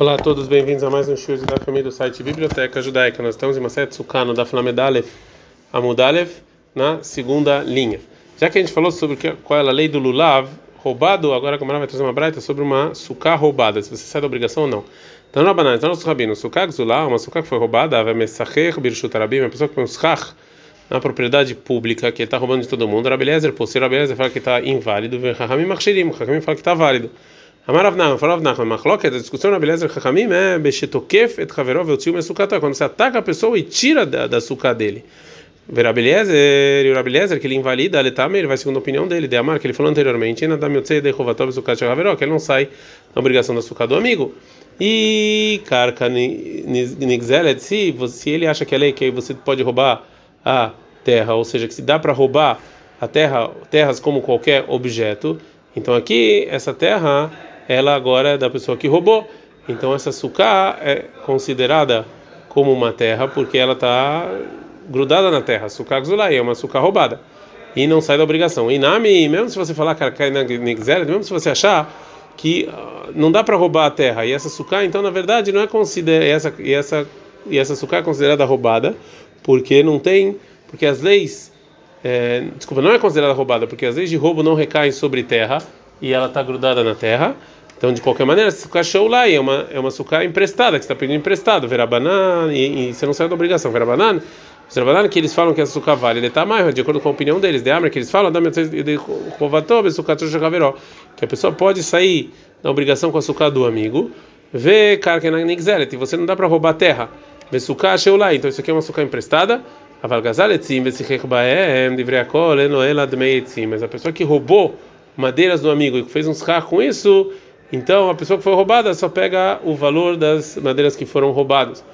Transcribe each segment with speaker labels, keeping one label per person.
Speaker 1: Olá a todos, bem-vindos a mais um show da família do site Biblioteca Judaica. Nós estamos em Maset Sukano da Flamedalev Amudalev na segunda linha. Já que a gente falou sobre qual é a lei do Lulav, roubado, agora a Gamara vai trazer uma braita sobre uma suká roubada, se você sai da obrigação ou não. Então, na banana, então, nosso rabino, suká gzulá, uma suká que foi roubada, vai mesacher birshut arabim, uma pessoa que põe um schach na propriedade pública, que ele está roubando de todo mundo. Rabeliezer, por ser Rabeliezer, fala que está inválido, Rahamim Machshirim, Rahamim fala que está válido. Amar Avnachman, fala Avnachman, Machloket, a discussão na beleza Chachamim é Beshetokef et Haverov Yotzil Mesukata, quando você ataca a pessoa e tira da, da suca dele. Verabeliezer, e o Rabeliezer, que ele invalida, tá, ele vai segundo a opinião dele, de Amar, que ele falou anteriormente, tzei de Chovatov Sukat Haverov, que ele não sai da obrigação da suca do amigo. E Karka Nigzelet, se, se ele acha que é lei que você pode roubar a terra, ou seja, que se dá para roubar a terra, terras como qualquer objeto, então aqui essa terra ela agora é da pessoa que roubou. Então essa suká é considerada como uma terra porque ela está grudada na terra. Suká é uma suká roubada e não sai da obrigação. E nami, mesmo se você falar mesmo se você achar que uh, não dá para roubar a terra e essa suká, então na verdade não é considerada essa e essa e essa suká é considerada roubada porque não tem porque as leis é, desculpa não é considerada roubada porque as leis de roubo não recaem sobre terra e ela está grudada na terra então, de qualquer maneira, sucá show lá é uma é uma sucá emprestada que está pedindo emprestado, verabanan e, e você não sai da obrigação, verabanan. Verabanan que eles falam que essa sucá vale, ele está mais de acordo com a opinião deles, de Amra que eles falam, que a pessoa pode sair da obrigação com a sucá do amigo, vê karkenagzeret, e você não dá para roubar terra. Vesuká show lá, então isso aqui é uma sucá emprestada. Mas a pessoa que roubou madeiras do amigo e fez um schar com isso, então, a pessoa que foi roubada só pega o valor das madeiras que foram roubadas.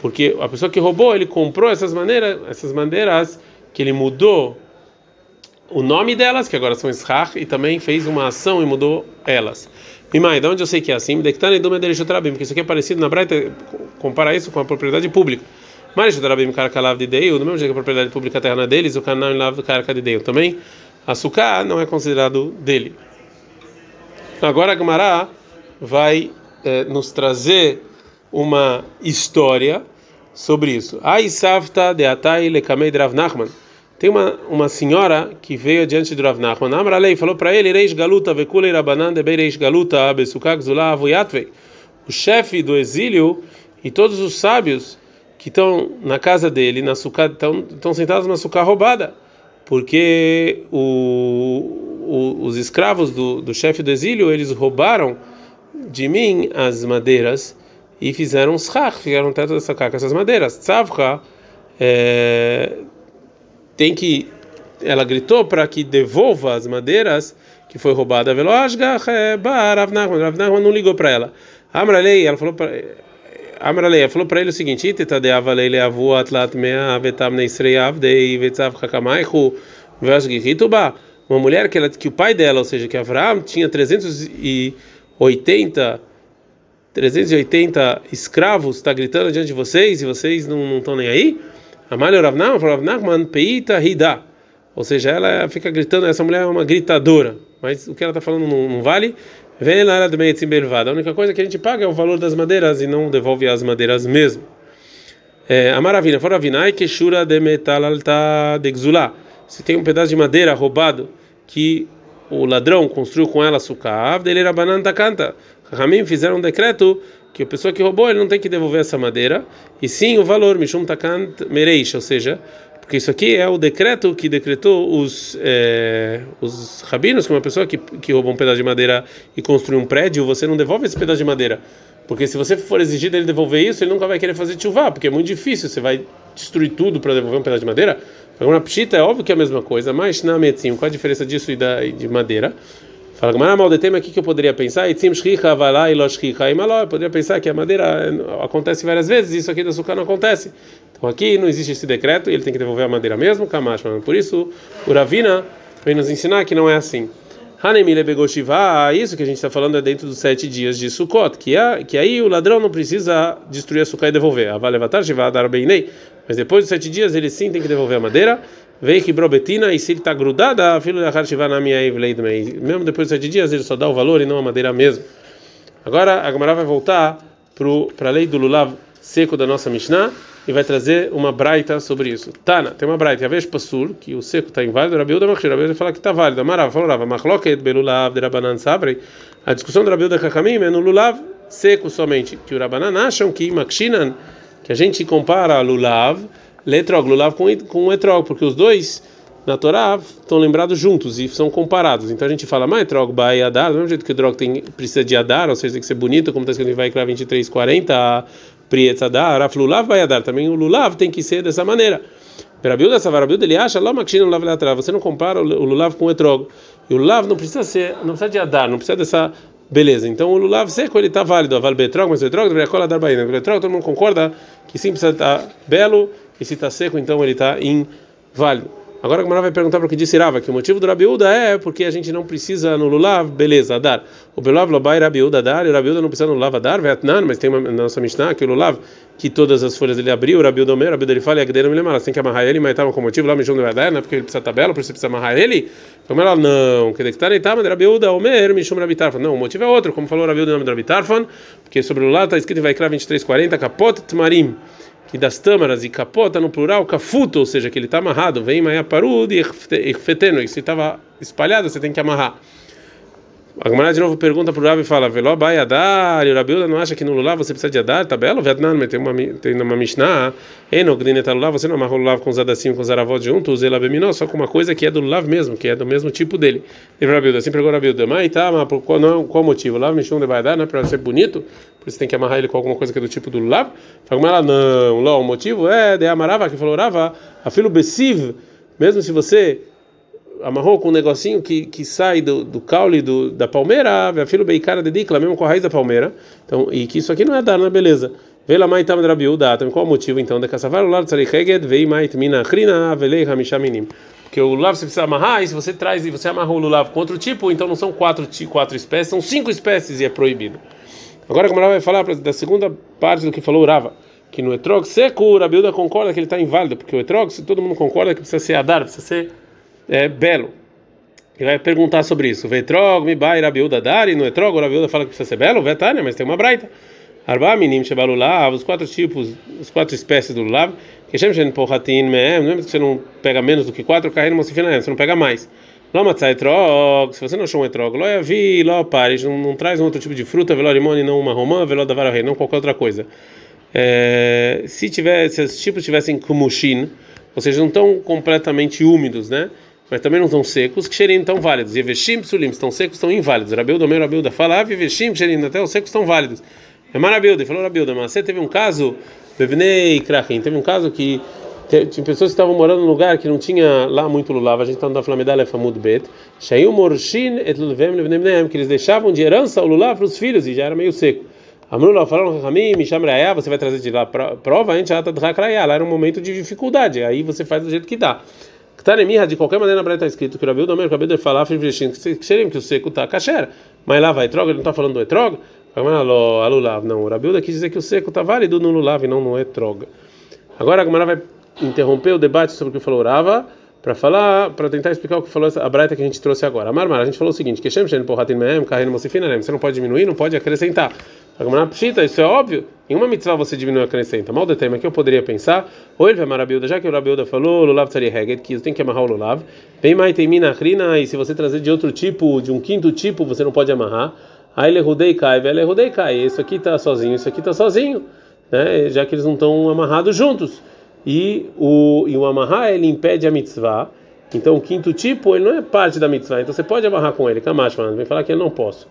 Speaker 1: Porque a pessoa que roubou, ele comprou essas madeiras, essas madeiras que ele mudou o nome delas, que agora são Ishach, e também fez uma ação e mudou elas. Mais, de onde eu sei que é assim? Porque isso aqui é parecido na Braita, compara isso com a propriedade pública. Mas Trabim Karkalav de Deu, do mesmo jeito que a propriedade pública terra na deles, o canal Lav Karka de Deu também. Açúcar não é considerado dele. Agora a Gemara vai eh, nos trazer uma história sobre isso. Aisavta de Atai lekamei de Rav Nachman. Tem uma, uma senhora que veio diante de Rav Nachman. Amralei falou para ele: Reish galuta vekulei rabanan de reish galuta besukak zula avuyatvei. O chefe do exílio e todos os sábios que estão na casa dele, na sucá, estão, estão sentados na sucá roubada, porque o o, os escravos do, do chefe do exílio, eles roubaram de mim as madeiras e fizeram schach, fizeram teto dessa com essas madeiras. Tzavcha é, tem que ela gritou para que devolva as madeiras que foi roubada. É, Rav Nachman não ligou para ela. Amralei, ela falou para Amralei, ela falou para ele o seguinte: Iteta de avalei leavu atlat mea vetam neisrei avdei vetzavcha kamaichu vesgihituba uma mulher que, ela, que o pai dela, ou seja, que Abraão tinha 380 380 escravos, está gritando diante de vocês e vocês não estão nem aí? Ravnam, Ravnachman Peita Hida. Ou seja, ela fica gritando, essa mulher é uma gritadora, mas o que ela está falando não, não vale. Vem lá do meio A única coisa que a gente paga é o valor das madeiras e não devolve as madeiras mesmo. É, a maravilha, fora vinai que shura de metal alta de xulá se tem um pedaço de madeira roubado que o ladrão construiu com ela sucav, dele era banana da canta. Ramim fizeram um decreto que a pessoa que roubou ele não tem que devolver essa madeira, e sim o valor, Mishum Takant Mereish, ou seja, porque isso aqui é o decreto que decretou os, é, os rabinos, que uma pessoa que, que rouba um pedaço de madeira e construi um prédio, você não devolve esse pedaço de madeira. Porque se você for exigir dele devolver isso, ele nunca vai querer fazer chuvá, porque é muito difícil, você vai destruir tudo para devolver um pedaço de madeira. Agora, pshita é óbvio que é a mesma coisa, mas na medicina, qual a diferença disso e da de madeira? Fala, mas mal de tema aqui que eu poderia pensar, itzim shricha valá e lo shricha imaló, eu poderia pensar que a madeira acontece várias vezes, isso aqui da açúcar não acontece. Então aqui não existe esse decreto, ele tem que devolver a madeira mesmo, kamash, por isso o Ravina vem nos ensinar que não é assim. Hanemile Begoshiva, isso que a gente está falando é dentro dos sete dias de Sukkot, que, é, que aí o ladrão não precisa destruir a Sukkot e devolver. Avalevatar Shiva dar beinei. Mas depois dos sete dias ele sim tem que devolver a madeira. Vem que brobetina e se ele está grudada, filho da Harshiva na minha Mesmo depois dos sete dias ele só dá o valor e não a madeira mesmo. Agora a Gamara vai voltar para a lei do lulav seco da nossa Mishnah e vai trazer uma braita sobre isso. Tana, tem uma braita, a vez passur, que o seco está inválido, Rabiuda Machir, Rabiuda fala que está válido. Amarav, falou Rava, Machloket belulav de Rabanan Sabre. A discussão do Rabiuda Kakamim é no lulav seco somente, que o Rabanan acham que Makshinan, que a gente compara lulav, letrog, lulav com, com etrog, porque os dois na Torá estão lembrados juntos e são comparados. Então a gente fala, mas etrog bai adar, do mesmo jeito que o drog tem, precisa de adar, ou seja, tem que ser bonito, como está escrito em Vaikra 23, 40, Prietzadar, Aflulav Bayadar, também o Lulav tem que ser dessa maneira. Perabilda Savarabilda, ele acha, Lamakshin Lulav Lateral, você não compara o Lulav com o Etrog. E o Lulav não precisa ser, não precisa de Adar, não precisa dessa beleza. Então o Lulav seco ele está válido, a Val Betrog, mas o Etrog deveria colar dar Bahia. O Etrog todo mundo concorda que sim precisa estar tá belo, e se está seco, então ele está inválido. Agora a Gamara vai perguntar para o que disse Rava, que o motivo do Rabiúda é porque a gente não precisa no Lulav, beleza, dar. O Belav Lobai Rabiúda dar, e o Rabiúda não precisa no Lulav dar, Vietnã, mas tem uma, na nossa Mishnah que o Lulav, que todas as folhas ele abriu, o Rabiúda Omer, o Rabiúda ele fala, e a Gdeira me lembra, tem que amarrar ele, mas estava com motivo lá, Mishum de dar, não é porque ele precisa tabela, por isso precisa amarrar ele? Então ela, não, que dectar tá, mas Rabiúda Omer, Mishum Rabitarfan. Não, o motivo é outro, como falou o Rabiúda nome do Rabitarfan, porque sobre o Lulav está escrito em Vaikra 2340, Kapot Tmarim que das tâmaras e capota no plural, cafuto, ou seja, que ele está amarrado, vem maia parud e irfeteno, e se estava espalhado, você tem que amarrar. A Gemara de novo pergunta para o Rabi e fala: Veló vai Adar, e o Rabiuda não acha que no Lulav você precisa de Adar? Tá belo? Vietnã, tem uma, tem uma Mishnah, Enogdineta Lulav, você não amarra o com os Adassim com os Aravot juntos, ela beminó, só com uma coisa que é do Lulav mesmo, que é do mesmo tipo dele. E o Rabiuda, assim pegou o Rabiuda, mas tá, mas qual, não, qual motivo? Lulav Mishum de Baidar, não é para ser bonito, por isso tem que amarrar ele com alguma coisa que é do tipo do Lulav? Fala, ela não, lá, o motivo é de Amarava, que falou Rava, afilo Bessiv, mesmo se você amarrou com um negocinho que, que sai do, do caule do, da palmeira, filho beicara de dicla, mesmo com a raiz da palmeira. Então, e que isso aqui não é dar, não é beleza. Vela mai tam drabiuda, qual o motivo então de caçavar o lado tsari heged vei mai tmina achrina velei hamisha minim. Porque o lulav você precisa amarrar, e se você traz e você amarra o lulav com outro tipo, então não são quatro, quatro espécies, são cinco espécies e é proibido. Agora como ela vai falar da segunda parte do que falou o Rava, que no etrog seco, o Rabiuda concorda que ele está inválido, porque o etrog, todo mundo concorda que precisa ser adar, precisa ser é, belo. Ele vai perguntar sobre isso. Vetrog, mi bai rabiuda dari, no etrog, o rabiuda fala que precisa ser belo, vetânia, mas tem uma braita. Arba minim shebalulav, os quatro tipos, as quatro espécies do lulav, que de porratin meem, não é que você não pega menos do que quatro, carrega mocifina, você não pega mais. Lamatzai etrog, se você não achou um etrog, lo vi, lo pares, não, não traz um outro tipo de fruta, velo limone, não uma romã, velo da vara não qualquer outra coisa. É, se tiver, se os tipos tivessem kumushin, ou seja, não estão completamente úmidos, né? Mas também não estão secos, que xerim estão válidos. E veshim psulim estão secos, estão inválidos. Rabeuda, meu Rabeuda, falava e veshim xerim, até os secos estão válidos. É Marabeuda, falou Rabeuda, mas você teve um caso, bebnei krachim, teve um caso que tinha pessoas que estavam morando num lugar que não tinha lá muito lulav, a gente está no Flamedal Famud Bet, Shayu Morshin et Lulvem Levnem que eles deixavam de herança o lulav para os filhos e já era meio seco. Amrullah falaram, Ramim, chama você vai trazer de lá prova, a gente já está lá era um momento de dificuldade, aí você faz do jeito que dá. Tanemia, de qualquer maneira, na Braita está escrito que o Rabiu Domer, o Rabiu falar, que o seco está kasher, mas lá vai etrog, ele não está falando do etrog? Alulav, não, o Rabiu quis dizer que o seco está válido no lulav e não no etrog. Agora a Gamara vai interromper o debate sobre o que falou Rava para falar, para tentar explicar o que falou a Braita que a gente trouxe agora. A Marmar, a gente falou o seguinte: que você não pode diminuir, não pode acrescentar. A Gamara isso é óbvio. Em uma mitzvah você diminui e acrescenta. Mal de tema que eu poderia pensar, ou ele vai marabilda, já que o Rabilda falou, Lulav Tsari Heged, que tem que amarrar o Lulav. Bem mais tem mina rina, e se você trazer de outro tipo, de um quinto tipo, você não pode amarrar. Aí ele rudei cai, velho, rudei cai. Isso aqui está sozinho, isso aqui está sozinho, né? Já que eles não estão amarrados juntos e o, e o amarrar ele impede a mitzvah. Então o quinto tipo ele não é parte da mitzvah, então você pode amarrar com ele. Kamash, mano, vem falar que eu não posso.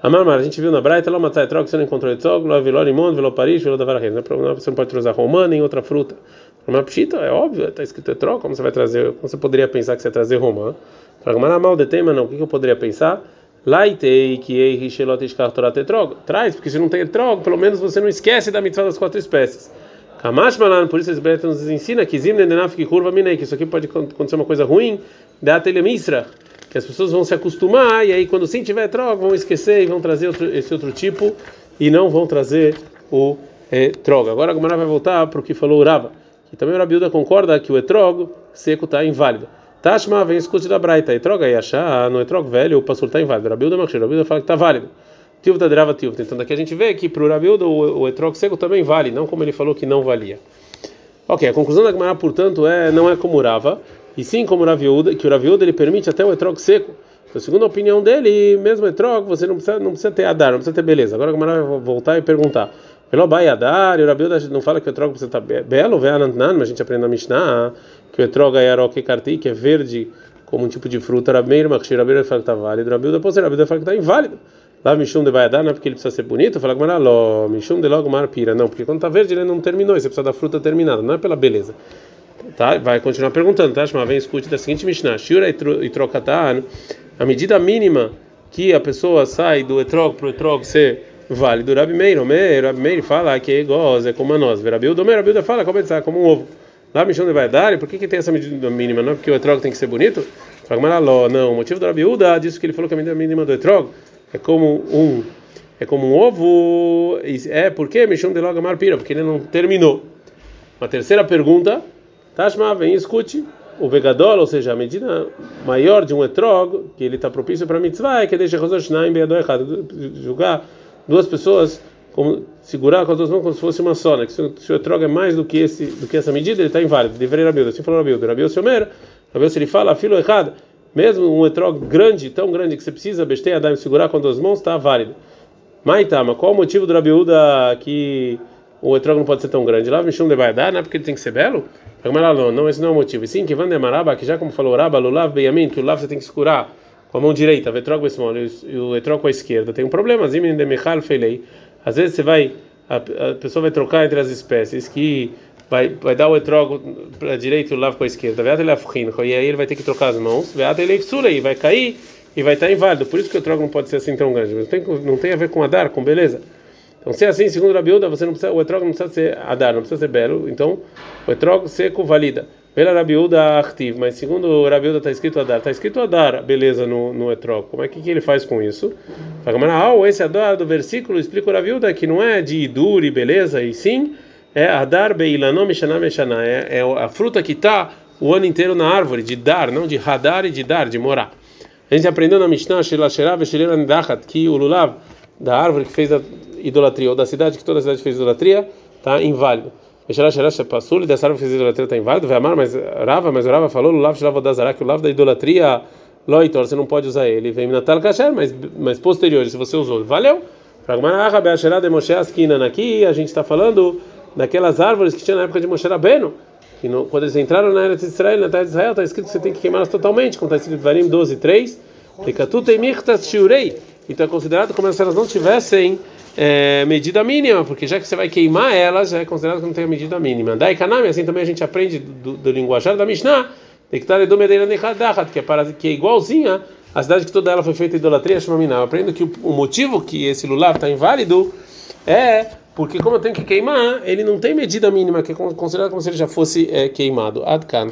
Speaker 1: Amar, a gente viu na Braita, lá matzai troca, você não encontrou etzog, lá viló limão, viló paris, viló da vararreira. É você não pode trazer romã nem outra fruta. Uma pshita, é óbvio, está escrito etrog, como você vai trazer, como você poderia pensar que você vai trazer romã? Fala, mal de tema, não, o que eu poderia pensar? Laitei que ei richelot escartorat etrog. Traz, porque se não tem etrog, pelo menos você não esquece da mitzvah das quatro espécies. Kamash Malan, por isso esse Breta nos ensina que Zim Nendenaf curva minei, que isso aqui pode acontecer uma coisa ruim, da Telemisra, que as pessoas vão se acostumar e aí quando sim tiver troca vão esquecer e vão trazer outro, esse outro tipo e não vão trazer o etrog. Agora a Gomara vai voltar para o que falou o Rava, que também o Rabiuda concorda que o etrog seco está inválido. Tashma vem escute da Braita, etrog aí achar no etrog velho o pastor está inválido. Rabiuda Machir, Rabiuda fala que está válido. Tilta drava tilta. Então daqui a gente vê que para o Rabiuda o, o etrog seco também vale, não como ele falou que não valia. Ok, a conclusão da Gemara, portanto, é não é como Rava, e sim como Raviuda, que o Raviuda ele permite até o etrog seco. Então, segundo a opinião dele, mesmo etrog, você não precisa, não precisa ter adar, não precisa ter beleza. Agora Gemara vai voltar e perguntar. Pelo Bai Adar, e o Rabiuda não fala que o etrog precisa estar belo, mas a gente aprende na Mishnah que o etrog é aroque karti, que é verde como um tipo de fruta. Rabeir, Machshir, Rabeir fala que está válido. Rabiuda, ser, Rabiuda fala que está inválido. Lá Mishum de Baiadar, não é porque ele precisa ser bonito, fala que Mishum de logo mar pira. Não, porque quando está verde ele não terminou, você precisa da fruta terminada, não é pela beleza. Tá? Vai continuar perguntando, tá? Mas vem escute da seguinte Mishnah: Shura e trocatan, a medida mínima que a pessoa sai do etrog para o etrog ser válido. Rabi Meir, Omer, Rabi Meir fala que é igual, é como a nós. Verabildo, Omer, Rabildo fala como é como um ovo. Lá Mishum de Baiadar, por que, que tem essa medida mínima? Não é porque o etrog tem que ser bonito? Fala não, o motivo do Rabiuda disso que ele falou que a medida mínima do etrog é como um é como um ovo é porque Mishum de logo pira porque ele não terminou uma terceira pergunta Tashma vem escute o vegadol ou seja a medida maior de um etrog que ele está propício para mitzvah é que deixa Rososhnaim beador errado julgar duas pessoas como segurar com as duas mãos como se fosse uma só né? que se, o etrog é mais do que esse do que essa medida ele está inválido deveria Rabiuda assim falou Rabiuda Rabiuda se Omer Rabiuda se ele fala filo errado mesmo um etrog grande, tão grande que você precisa bestei a segurar com duas mãos, está válido. Maitama, qual o motivo do Rabiúda que o etrog não pode ser tão grande? Lá Mishum de dar, não é porque ele tem que ser belo? Não, não, esse não é o motivo. E sim, que Van Demaraba, que já como falou Raba, Lulav Beyamin, que o Lav você tem que segurar com a mão direita, o etrog e o etrog com a esquerda. Tem um problema, Zimin de Michal Feilei. Às vezes você vai, a, pessoa vai trocar entre as espécies que vai, vai dar o etrog para a direita e o lavo com a esquerda. E aí ele vai ter que trocar as mãos. E vai cair e vai estar inválido. Por isso que o etrog não pode ser assim tão grande. Não tem, não tem a ver com adar, com beleza. Então, se é assim, segundo a Rabiuda, você não precisa, o etrog não precisa ser adar, não precisa ser belo. Então, o etrog seco valida. Pela Rabiuda ativo, mas segundo o Rabiuda está escrito adar, está escrito adar, beleza no, no etrog. Como é que, que ele faz com isso? Ah, esse adar do versículo explica o Rabiuda que não é de idur e beleza, e sim é Adar Beilanom Mishaná Meshaná, é, é a fruta que está o ano inteiro na árvore, de dar, não de radar e de dar, de morar. A gente aprendeu na Mishnah, que o lulav da árvore que fez a idolatria, ou da cidade que toda a cidade fez idolatria, está inválido. Passou dessa árvore que fez idolatria está inválido, vai amar, mas Rava, mas Rava falou, lulav shelav dazara, que o lulav da idolatria, loitor, você não pode usar ele. Vem natal kasher, mas, mas posterior, se você usou, valeu. Aqui a gente está falando daquelas árvores que tinha na época de Moshe Rabbeinu. No, quando eles entraram na Eretz Israel, na terra de Israel, está escrito que você tem que queimá-las totalmente, como está escrito em Varim 12, 3. Então é considerado como se elas não tivessem é, medida mínima, porque já que você vai queimar elas, é considerado que não tem a medida mínima. Daí Kanami, assim também a gente aprende do, do linguajar da Mishnah, que é, para, que é igualzinha à cidade que toda ela foi feita idolatria, chama Minah. Aprendo que o, o motivo que esse lular está inválido é porque como eu tenho que queimar, ele não tem medida mínima, que é considerado como se ele já fosse é, queimado. Adkan.